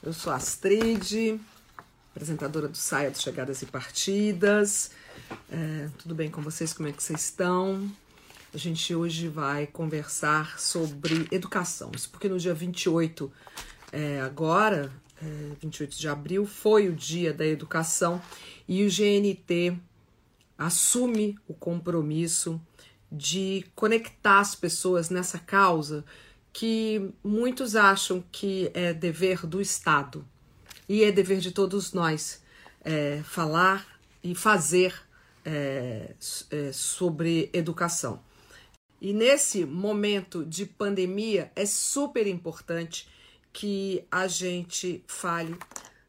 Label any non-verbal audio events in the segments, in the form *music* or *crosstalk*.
Eu sou Astrid, apresentadora do Saia de Chegadas e Partidas. É, tudo bem com vocês? Como é que vocês estão? A gente hoje vai conversar sobre educação. Isso porque no dia 28, é, agora, é, 28 de abril, foi o dia da educação e o GNT assume o compromisso de conectar as pessoas nessa causa que muitos acham que é dever do Estado e é dever de todos nós é, falar e fazer é, é, sobre educação. E nesse momento de pandemia é super importante que a gente fale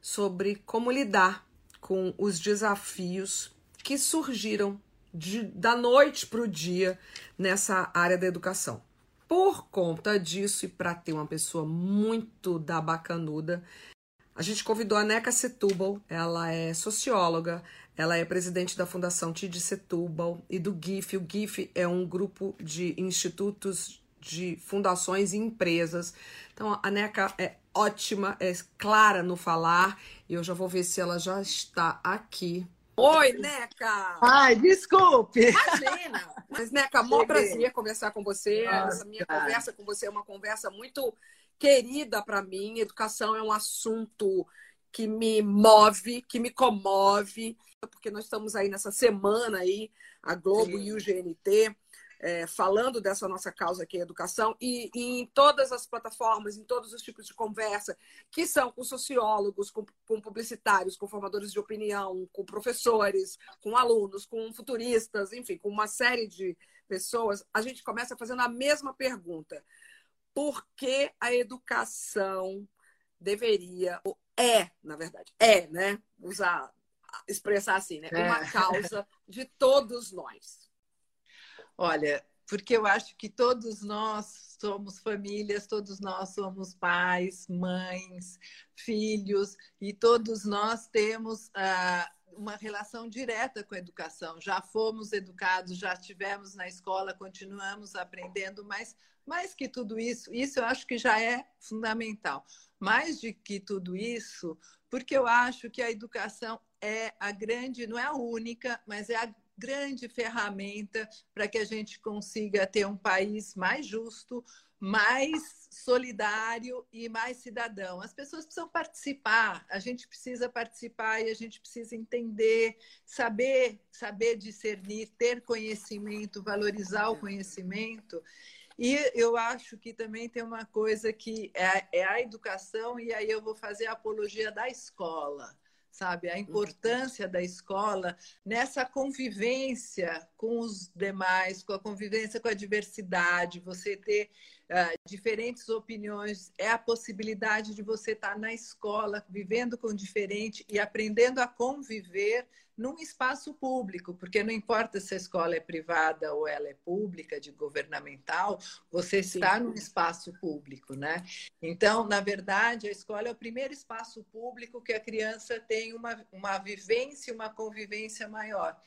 sobre como lidar com os desafios que surgiram de, da noite para o dia nessa área da educação. Por conta disso, e para ter uma pessoa muito da bacanuda, a gente convidou a Neca Setúbal, ela é socióloga, ela é presidente da Fundação Tid Setúbal e do GIF. O GIF é um grupo de institutos de fundações e empresas. Então, a Neca é ótima, é clara no falar, e eu já vou ver se ela já está aqui Oi, Neca! Ai, desculpe! Imagina! Mas, Neca, maior prazer conversar com você. Nossa, Essa minha cara. conversa com você é uma conversa muito querida para mim. Educação é um assunto que me move, que me comove, porque nós estamos aí nessa semana aí, a Globo Sim. e o GNT é, falando dessa nossa causa aqui, a educação, e, e, em todas as plataformas, em todos os tipos de conversa, que são com sociólogos, com, com publicitários, com formadores de opinião, com professores, com alunos, com futuristas, enfim, com uma série de pessoas, a gente começa fazendo a mesma pergunta. Por que a educação deveria, ou é, na verdade, é, né? Usar, expressar assim, né? Uma é. causa de todos nós. Olha, porque eu acho que todos nós somos famílias, todos nós somos pais, mães, filhos, e todos nós temos ah, uma relação direta com a educação. Já fomos educados, já estivemos na escola, continuamos aprendendo, mas mais que tudo isso, isso eu acho que já é fundamental. Mais de que tudo isso, porque eu acho que a educação é a grande, não é a única, mas é a grande ferramenta para que a gente consiga ter um país mais justo, mais solidário e mais cidadão. As pessoas precisam participar, a gente precisa participar e a gente precisa entender, saber, saber discernir, ter conhecimento, valorizar o conhecimento. E eu acho que também tem uma coisa que é, é a educação, e aí eu vou fazer a apologia da escola sabe? A importância da escola nessa convivência com os demais, com a convivência com a diversidade, você ter uh, diferentes opiniões, é a possibilidade de você estar na escola, vivendo com diferente e aprendendo a conviver num espaço público, porque não importa se a escola é privada ou ela é pública, de governamental, você está Sim. num espaço público, né? Então, na verdade, a escola é o primeiro espaço público que a criança tem uma, uma vivência, uma convivência maior.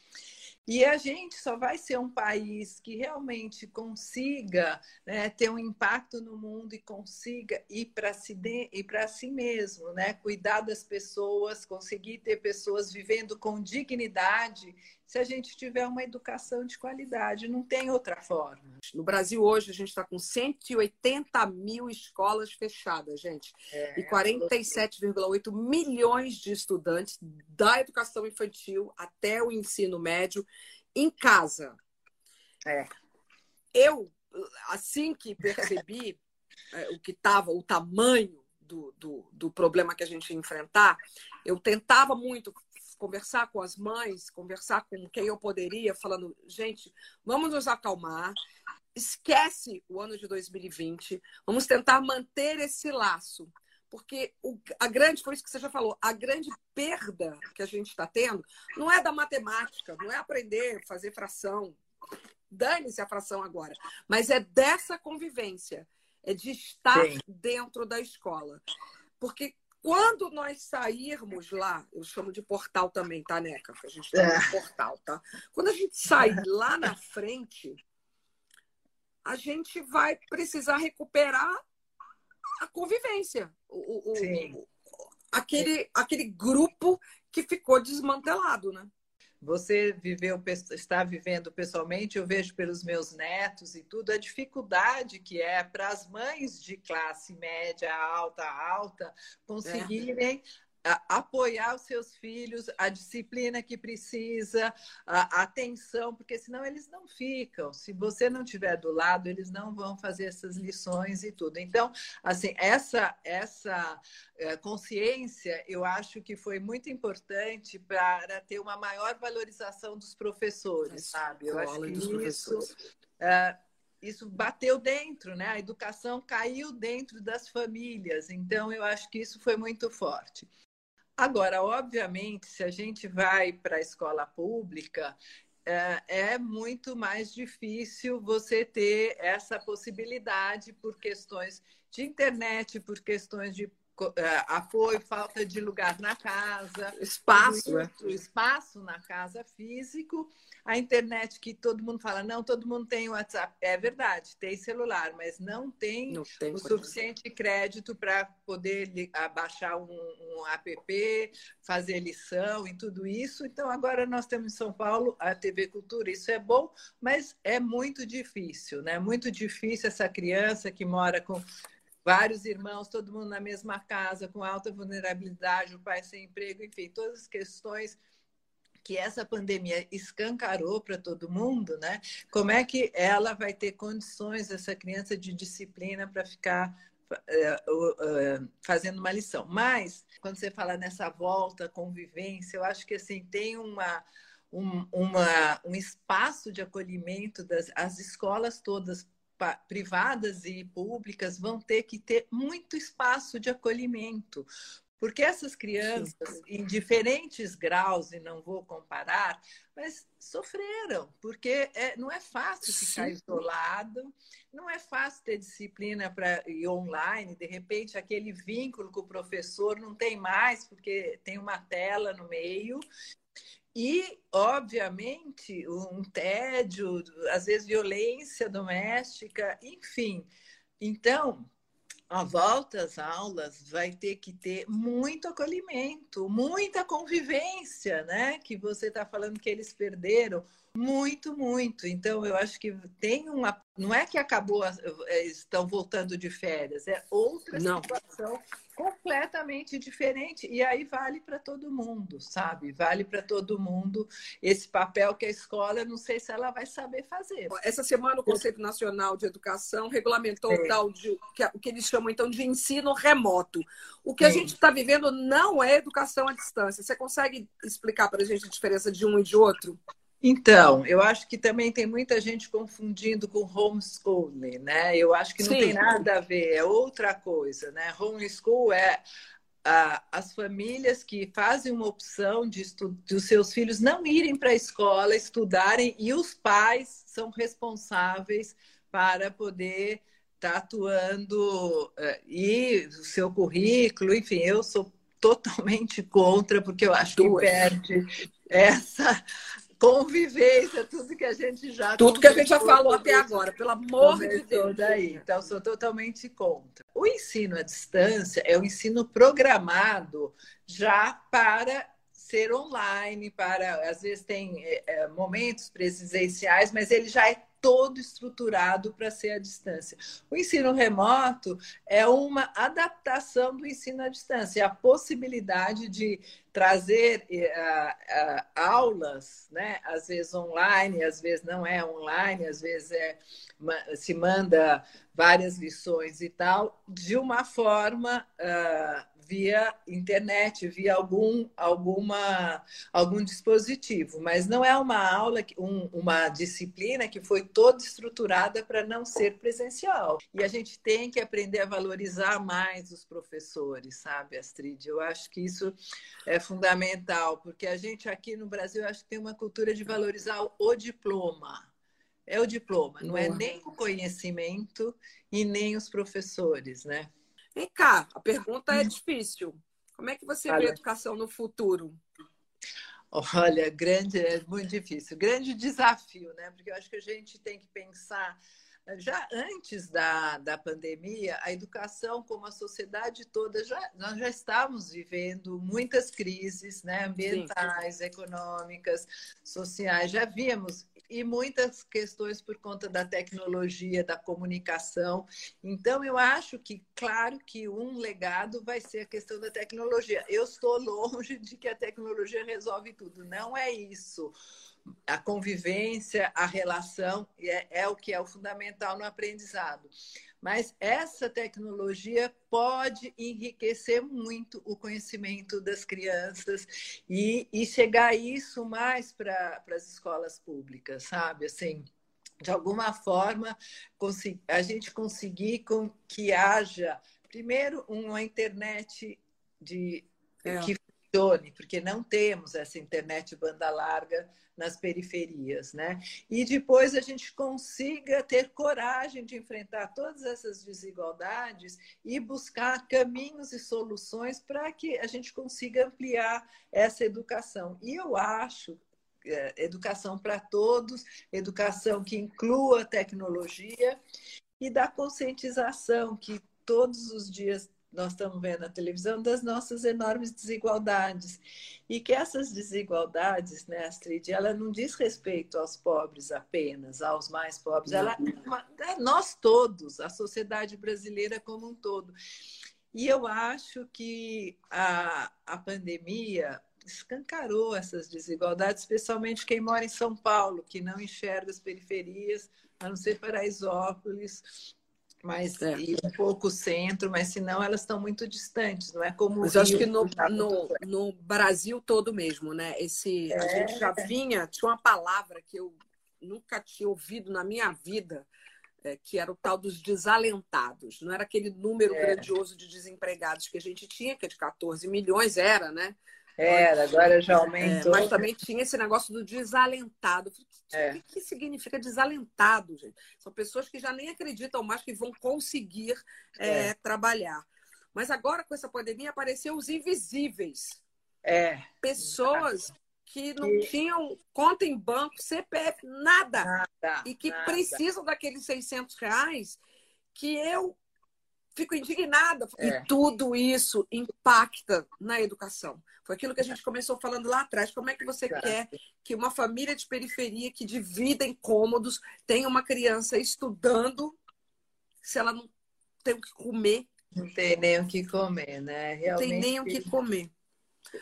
E a gente só vai ser um país que realmente consiga né, ter um impacto no mundo e consiga ir para si, si mesmo, né? cuidar das pessoas, conseguir ter pessoas vivendo com dignidade se a gente tiver uma educação de qualidade. Não tem outra forma. No Brasil, hoje, a gente está com 180 mil escolas fechadas, gente. É, e 47,8 milhões de estudantes da educação infantil até o ensino médio em casa. É. Eu, assim que percebi *laughs* é, o que estava, o tamanho do, do, do problema que a gente ia enfrentar, eu tentava muito conversar com as mães, conversar com quem eu poderia, falando, gente, vamos nos acalmar, esquece o ano de 2020, vamos tentar manter esse laço, Porque o, a grande, foi isso que você já falou, a grande perda que a gente está tendo não é da matemática, não é aprender a fazer fração. Dane-se a fração agora. Mas é dessa convivência, é de estar Sim. dentro da escola. Porque quando nós sairmos lá, eu chamo de portal também, tá, Neca? A gente tá é. no portal, tá? Quando a gente sair lá na frente, a gente vai precisar recuperar a convivência. O, o, aquele, aquele grupo que ficou desmantelado, né? Você viveu, está vivendo pessoalmente, eu vejo pelos meus netos e tudo, a dificuldade que é para as mães de classe média, alta, alta, conseguirem é apoiar os seus filhos, a disciplina que precisa, a atenção, porque senão eles não ficam. Se você não estiver do lado, eles não vão fazer essas lições e tudo. Então, assim, essa essa é, consciência, eu acho que foi muito importante para ter uma maior valorização dos professores, sabe? Eu acho que isso é, isso bateu dentro, né? A educação caiu dentro das famílias. Então, eu acho que isso foi muito forte. Agora, obviamente, se a gente vai para a escola pública, é, é muito mais difícil você ter essa possibilidade por questões de internet, por questões de é, apoio, falta de lugar na casa, espaço, né? espaço na casa físico, a internet que todo mundo fala, não, todo mundo tem WhatsApp. É verdade, tem celular, mas não tem, não tem o suficiente crédito para poder baixar um, um app, fazer lição e tudo isso. Então, agora nós temos em São Paulo a TV Cultura, isso é bom, mas é muito difícil, né? Muito difícil essa criança que mora com vários irmãos, todo mundo na mesma casa, com alta vulnerabilidade, o pai sem emprego, enfim, todas as questões que essa pandemia escancarou para todo mundo, né? Como é que ela vai ter condições, essa criança, de disciplina para ficar uh, uh, fazendo uma lição? Mas, quando você fala nessa volta, convivência, eu acho que assim tem uma. Um, uma, um espaço de acolhimento das as escolas todas privadas e públicas vão ter que ter muito espaço de acolhimento, porque essas crianças, em diferentes graus, e não vou comparar, mas sofreram, porque é, não é fácil ficar Sim. isolado, não é fácil ter disciplina para ir online, de repente aquele vínculo com o professor não tem mais, porque tem uma tela no meio. E, obviamente, um tédio, às vezes violência doméstica, enfim. Então, a volta às aulas vai ter que ter muito acolhimento, muita convivência, né? Que você está falando que eles perderam muito, muito. Então, eu acho que tem uma. Não é que acabou, é, estão voltando de férias, é outra Não. situação completamente diferente. E aí vale para todo mundo, sabe? Vale para todo mundo esse papel que a escola, não sei se ela vai saber fazer. Essa semana o Conselho Nacional de Educação regulamentou o tal de é, o que eles chamam então de ensino remoto. O que a gente está vivendo não é educação à distância. Você consegue explicar para a gente a diferença de um e de outro? Então, eu acho que também tem muita gente confundindo com homeschooling, né? Eu acho que não Sim. tem nada a ver, é outra coisa, né? Homeschool é ah, as famílias que fazem uma opção de, de os seus filhos não irem para a escola, estudarem, e os pais são responsáveis para poder estar tá atuando uh, e o seu currículo, enfim, eu sou totalmente contra, porque eu acho que perde essa convivência, tudo que a gente já tudo que a gente já falou até agora, pelo amor de Deus. Daí. Então, sou totalmente contra. O ensino à distância é o ensino programado já para ser online, para às vezes tem é, momentos presenciais, mas ele já é todo estruturado para ser à distância. O ensino remoto é uma adaptação do ensino à distância, a possibilidade de trazer uh, uh, aulas, né? às vezes online, às vezes não é online, às vezes é, se manda várias lições e tal, de uma forma uh, via internet, via algum, alguma, algum dispositivo, mas não é uma aula, um, uma disciplina que foi toda estruturada para não ser presencial. E a gente tem que aprender a valorizar mais os professores, sabe, Astrid? Eu acho que isso é fundamental, porque a gente aqui no Brasil acho que tem uma cultura de valorizar o diploma. É o diploma, não é nem o conhecimento e nem os professores, né? Vem cá, a pergunta é difícil. Como é que você Olha. vê a educação no futuro? Olha, grande, é muito difícil. Grande desafio, né? Porque eu acho que a gente tem que pensar já antes da, da pandemia, a educação, como a sociedade toda, já, nós já estávamos vivendo muitas crises né, ambientais, Sim. econômicas, sociais, já víamos e muitas questões por conta da tecnologia, da comunicação. Então, eu acho que, claro, que um legado vai ser a questão da tecnologia. Eu estou *laughs* longe de que a tecnologia resolve tudo. Não é isso. A convivência, a relação é, é o que é o fundamental no aprendizado. Mas essa tecnologia pode enriquecer muito o conhecimento das crianças e, e chegar isso mais para as escolas públicas, sabe? Assim, de alguma forma, a gente conseguir com que haja, primeiro, uma internet de, é. que porque não temos essa internet banda larga nas periferias, né? E depois a gente consiga ter coragem de enfrentar todas essas desigualdades e buscar caminhos e soluções para que a gente consiga ampliar essa educação. E eu acho é, educação para todos, educação que inclua tecnologia e da conscientização que todos os dias nós estamos vendo na televisão das nossas enormes desigualdades e que essas desigualdades, né, Astrid, ela não diz respeito aos pobres apenas, aos mais pobres, ela é nós todos, a sociedade brasileira como um todo. E eu acho que a, a pandemia escancarou essas desigualdades, especialmente quem mora em São Paulo, que não enxerga as periferias, a não ser Paraisópolis, mas é. e um pouco centro, mas senão elas estão muito distantes, não é como. Mas eu acho que no, no, no, Brasil todo mesmo, né? Esse, é. A gente já vinha, tinha uma palavra que eu nunca tinha ouvido na minha vida, é, que era o tal dos desalentados. Não era aquele número é. grandioso de desempregados que a gente tinha, que é de 14 milhões, era, né? Era, agora já aumentou. É, mas também tinha esse negócio do desalentado. O que, é. que, significa desalentado, gente? São pessoas que já nem acreditam mais que vão conseguir é, é. trabalhar. Mas agora, com essa pandemia, apareceram os invisíveis. É. Pessoas que não tinham conta em banco, CPF, nada. nada e que nada. precisam daqueles 600 reais que eu fico indignada. É. E tudo isso impacta na educação. Foi aquilo que a gente começou falando lá atrás. Como é que você quer que uma família de periferia que divida em cômodos tenha uma criança estudando se ela não tem o que comer? Não tem nem o que comer, né? Realmente... Não tem nem o que comer.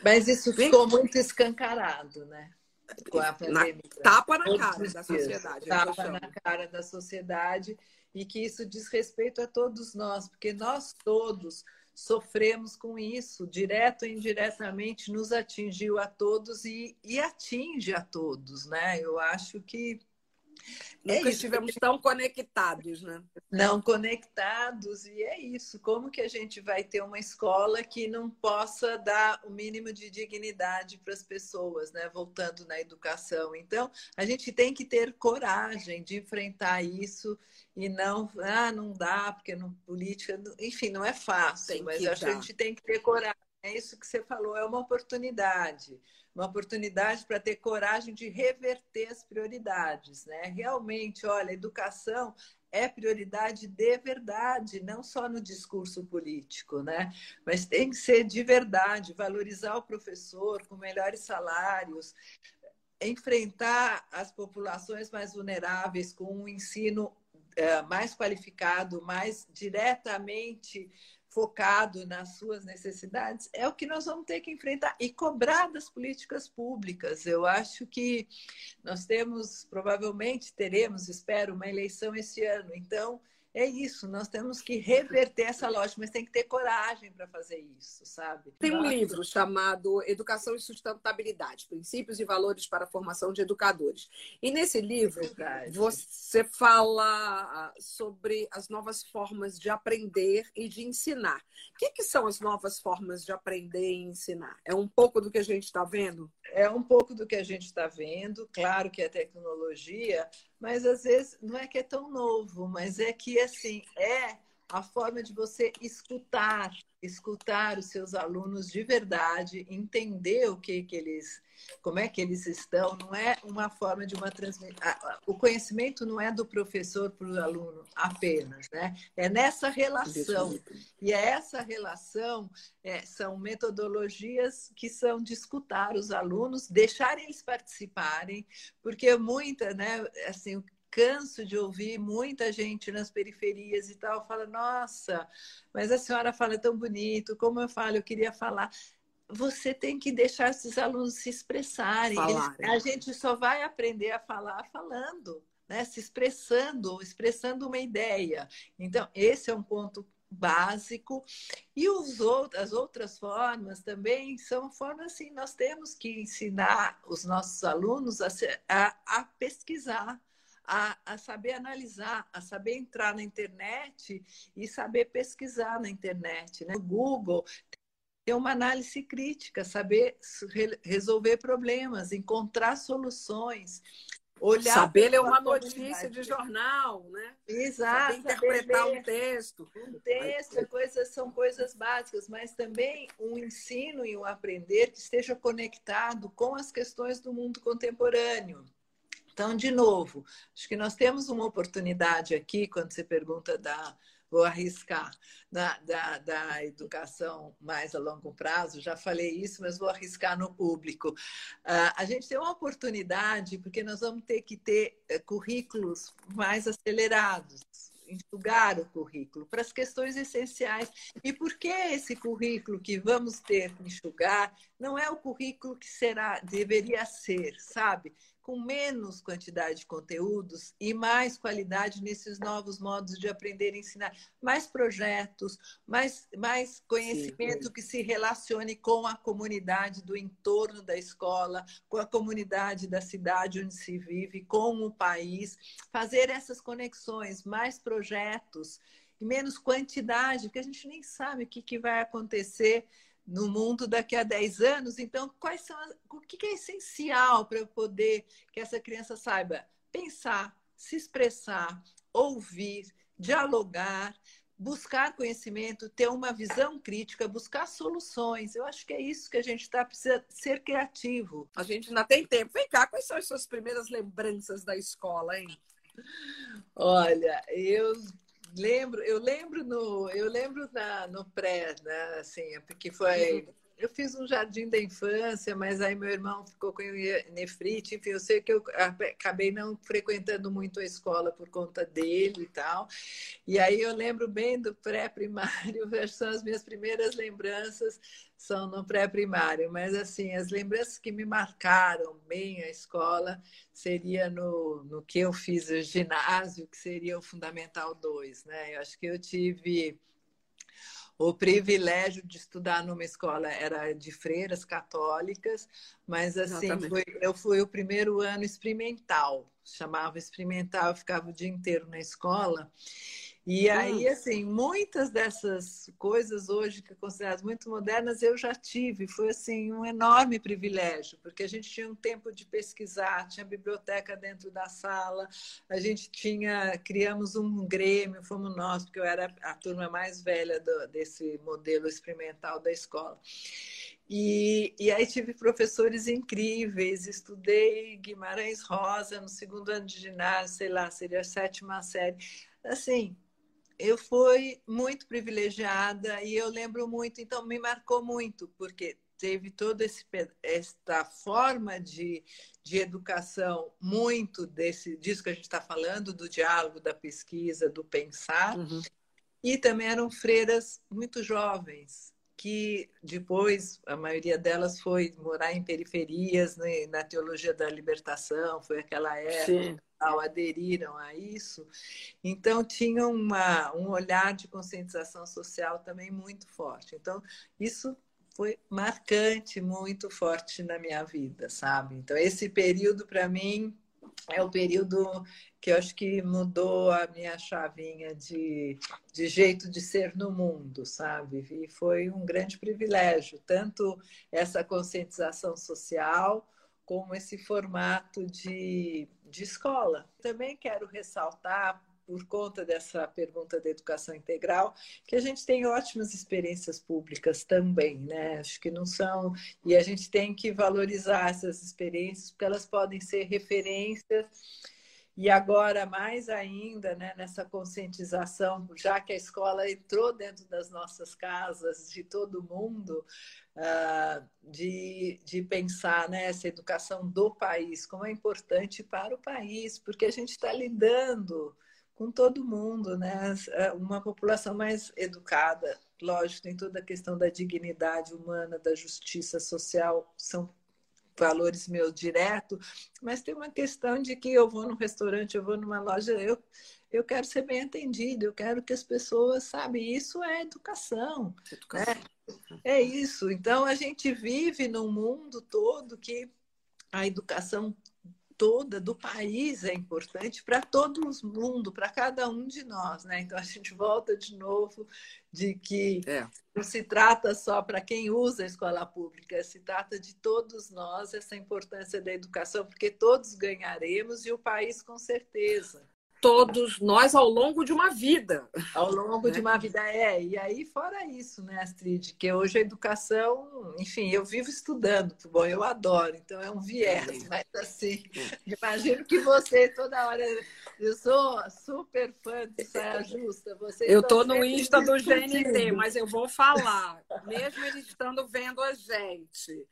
Mas isso ficou muito escancarado, né? Com a pandemia. Na, tapa na cara da sociedade. Tapa na cara da sociedade e que isso diz respeito a todos nós, porque nós todos sofremos com isso, direto ou indiretamente, nos atingiu a todos e, e atinge a todos, né? Eu acho que Nunca é estivemos tão conectados, né? Não conectados, e é isso. Como que a gente vai ter uma escola que não possa dar o mínimo de dignidade para as pessoas, né? Voltando na educação. Então, a gente tem que ter coragem de enfrentar isso e não, ah, não dá, porque não, política, enfim, não é fácil, mas acho que a gente tem que ter coragem. É isso que você falou, é uma oportunidade uma oportunidade para ter coragem de reverter as prioridades, né? Realmente, olha, educação é prioridade de verdade, não só no discurso político, né? Mas tem que ser de verdade, valorizar o professor com melhores salários, enfrentar as populações mais vulneráveis com um ensino é, mais qualificado, mais diretamente focado nas suas necessidades, é o que nós vamos ter que enfrentar e cobrar das políticas públicas. Eu acho que nós temos, provavelmente teremos, espero, uma eleição esse ano. Então, é isso, nós temos que reverter essa lógica, mas tem que ter coragem para fazer isso, sabe? Tem um livro chamado Educação e Sustentabilidade: Princípios e Valores para a Formação de Educadores. E nesse livro, Verdade. você fala ah, sobre as novas formas de aprender e de ensinar. O que, que são as novas formas de aprender e ensinar? É um pouco do que a gente está vendo? É um pouco do que a gente está vendo. Claro que a tecnologia mas às vezes não é que é tão novo, mas é que assim é a forma de você escutar, escutar os seus alunos de verdade, entender o que, que eles, como é que eles estão, não é uma forma de uma transmissão. O conhecimento não é do professor para o aluno apenas, né? É nessa relação. E é essa relação é, são metodologias que são de escutar os alunos, deixar eles participarem, porque muita, né, assim, canso de ouvir muita gente nas periferias e tal, fala, nossa, mas a senhora fala tão bonito, como eu falo, eu queria falar. Você tem que deixar esses alunos se expressarem. Eles, a gente só vai aprender a falar falando, né? se expressando, expressando uma ideia. Então, esse é um ponto básico. E os outros, as outras formas também são formas assim, nós temos que ensinar os nossos alunos a, a, a pesquisar a, a saber analisar, a saber entrar na internet e saber pesquisar na internet. Né? O Google ter uma análise crítica, saber resolver problemas, encontrar soluções. Olhar saber ler uma notícia de jornal, né? Exato. Saber interpretar saber um texto. Um texto, coisas, são coisas básicas, mas também um ensino e um aprender que esteja conectado com as questões do mundo contemporâneo. Então, de novo, acho que nós temos uma oportunidade aqui, quando você pergunta da, vou arriscar, da, da, da, educação mais a longo prazo, já falei isso, mas vou arriscar no público. Uh, a gente tem uma oportunidade, porque nós vamos ter que ter uh, currículos mais acelerados enxugar o currículo para as questões essenciais. E por que esse currículo que vamos ter que enxugar não é o currículo que será deveria ser, sabe? Com menos quantidade de conteúdos e mais qualidade nesses novos modos de aprender e ensinar. Mais projetos, mais, mais conhecimento Sim, que se relacione com a comunidade do entorno da escola, com a comunidade da cidade onde se vive, com o país. Fazer essas conexões, mais projetos e menos quantidade, porque a gente nem sabe o que, que vai acontecer no mundo daqui a 10 anos. Então, quais são as, o que é essencial para eu poder que essa criança saiba pensar, se expressar, ouvir, dialogar, buscar conhecimento, ter uma visão crítica, buscar soluções. Eu acho que é isso que a gente está precisando ser criativo. A gente ainda tem tempo. Vem cá, quais são as suas primeiras lembranças da escola, hein? Olha, eu lembro, eu lembro no, eu lembro na, no pré, né? Assim, porque foi. Eu fiz um jardim da infância, mas aí meu irmão ficou com nefrite, enfim, eu sei que eu acabei não frequentando muito a escola por conta dele e tal. E aí eu lembro bem do pré-primário, *laughs* são as minhas primeiras lembranças são no pré-primário, mas assim, as lembranças que me marcaram bem a escola seria no, no que eu fiz o ginásio, que seria o Fundamental 2, né? Eu acho que eu tive o privilégio de estudar numa escola era de freiras católicas, mas assim, foi, eu fui o primeiro ano experimental, chamava experimental, eu ficava o dia inteiro na escola. E aí, assim, muitas dessas coisas hoje que consideradas muito modernas eu já tive. Foi, assim, um enorme privilégio, porque a gente tinha um tempo de pesquisar, tinha biblioteca dentro da sala, a gente tinha, criamos um grêmio, fomos nós, porque eu era a turma mais velha do, desse modelo experimental da escola. E, e aí tive professores incríveis, estudei Guimarães Rosa no segundo ano de ginásio, sei lá, seria a sétima série. Assim, eu fui muito privilegiada e eu lembro muito, então me marcou muito, porque teve toda esta forma de, de educação, muito desse, disso que a gente está falando, do diálogo, da pesquisa, do pensar. Uhum. E também eram freiras muito jovens, que depois a maioria delas foi morar em periferias, né, na teologia da libertação, foi aquela época. Sim. aderiram a isso, então tinham uma, um olhar de conscientização social também muito forte. Então, isso foi marcante, muito forte na minha vida, sabe? Então, esse período, para mim, é o período que eu acho que mudou a minha chavinha de, de jeito de ser no mundo, sabe? E foi um grande privilégio, tanto essa conscientização social, como esse formato de, de escola. Também quero ressaltar, por conta dessa pergunta da educação integral, que a gente tem ótimas experiências públicas também, né? Acho que não são. E a gente tem que valorizar essas experiências, porque elas podem ser referências. E agora, mais ainda, né, nessa conscientização, já que a escola entrou dentro das nossas casas, de todo mundo, uh, de, de pensar nessa né, educação do país, como é importante para o país, porque a gente está lidando com todo mundo, né? É uma população mais educada, lógico, tem toda a questão da dignidade humana, da justiça social, são valores meus direto, mas tem uma questão de que eu vou num restaurante, eu vou numa loja, eu, eu quero ser bem atendido, eu quero que as pessoas, sabe, isso é educação. educação. Né? É isso. Então a gente vive num mundo todo que a educação toda do país é importante para todo mundo, para cada um de nós, né? Então a gente volta de novo de que é. não se trata só para quem usa a escola pública, se trata de todos nós essa importância da educação, porque todos ganharemos e o país com certeza todos nós ao longo de uma vida. Ao longo né? de uma vida, é. E aí, fora isso, né, Astrid, que hoje a educação, enfim, eu vivo estudando, bom, eu adoro, então é um viés, mas assim, imagino que você toda hora. Eu sou super fã de saia justa. Você eu tô no Insta do *laughs* GNT, mas eu vou falar, mesmo eles estando vendo a gente,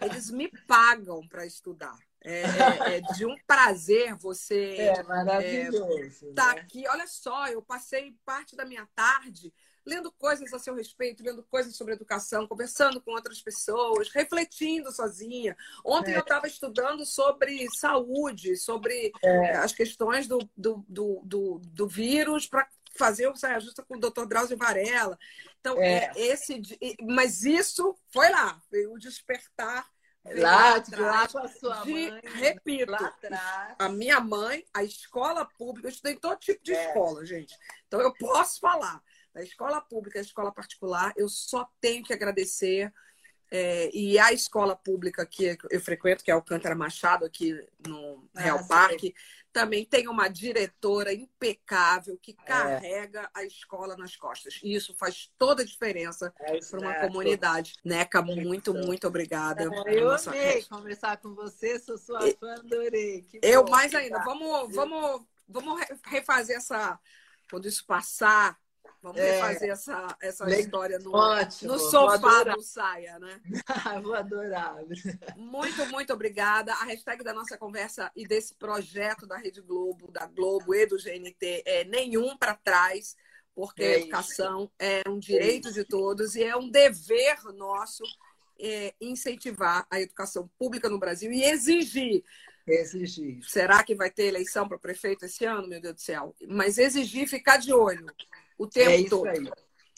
eles me pagam para estudar. É, é, é, de um prazer você é maravilhoso é, tá né? aqui. Olha só, eu passei parte da minha tarde lendo coisas a seu respeito, lendo coisas sobre educação, conversando com outras pessoas, refletindo sozinha. Ontem é. eu estava estudando sobre saúde, sobre é. as questões do, do, do, do, do vírus para fazer o saia justa com o Dr. Drauzio Varela. Então, é. esse, mas isso foi lá, o despertar Lá, de lá com a sua de, mãe. Repito, a minha mãe, a escola pública, eu estudei todo tipo de é. escola, gente. Então eu posso falar. Da escola pública, a escola particular, eu só tenho que agradecer. É, e a escola pública que eu frequento, que é o Alcântara Machado, aqui no Real ah, Parque, também tem uma diretora impecável que é. carrega é. a escola nas costas. E isso faz toda a diferença é para uma comunidade. Neca, muito, muito obrigada. É, eu amei conversar com você, sou sua fã, adorei. Que eu bom, mais ainda. Vamos, vamos, vamos refazer essa. Quando isso passar, Vamos é, fazer essa, essa história no, ótimo, no sofá do Saia, né? *laughs* vou adorar. Muito, muito obrigada. A hashtag da nossa conversa e desse projeto da Rede Globo, da Globo e do GNT é nenhum para trás, porque é a educação é um direito é de todos e é um dever nosso é, incentivar a educação pública no Brasil e exigir Exigir. Será que vai ter eleição para prefeito esse ano, meu Deus do céu? Mas exigir ficar de olho o tempo é todo. Aí.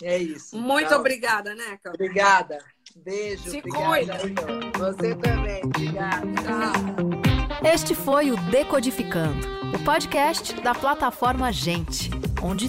É isso. Muito Tchau. obrigada, Neca. Obrigada. Beijo. Se obrigada. cuida. Você também. Obrigada. Tchau. Este foi o Decodificando, o podcast da plataforma Gente onde